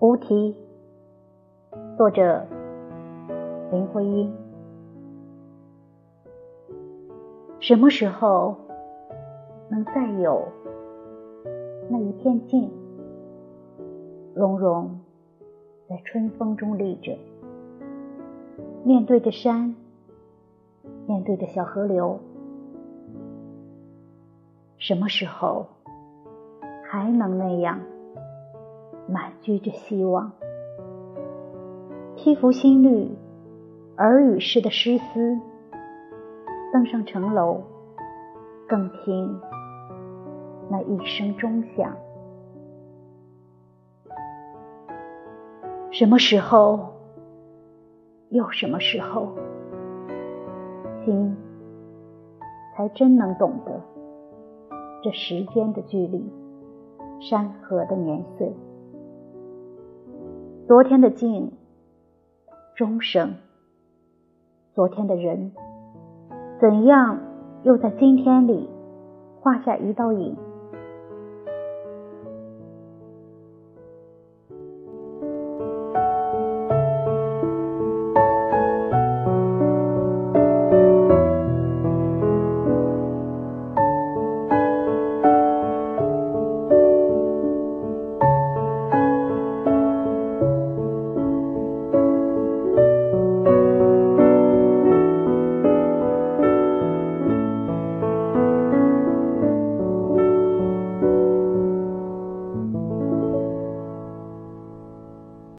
无题，作者林徽因。什么时候能再有那一片静，融融在春风中立着，面对着山，面对着小河流？什么时候还能那样？满居着希望，披拂新绿，耳语式的诗思，登上城楼，更听那一声钟响。什么时候？又什么时候？心才真能懂得这时间的距离，山河的年岁。昨天的静，钟声；昨天的人，怎样又在今天里画下一道影？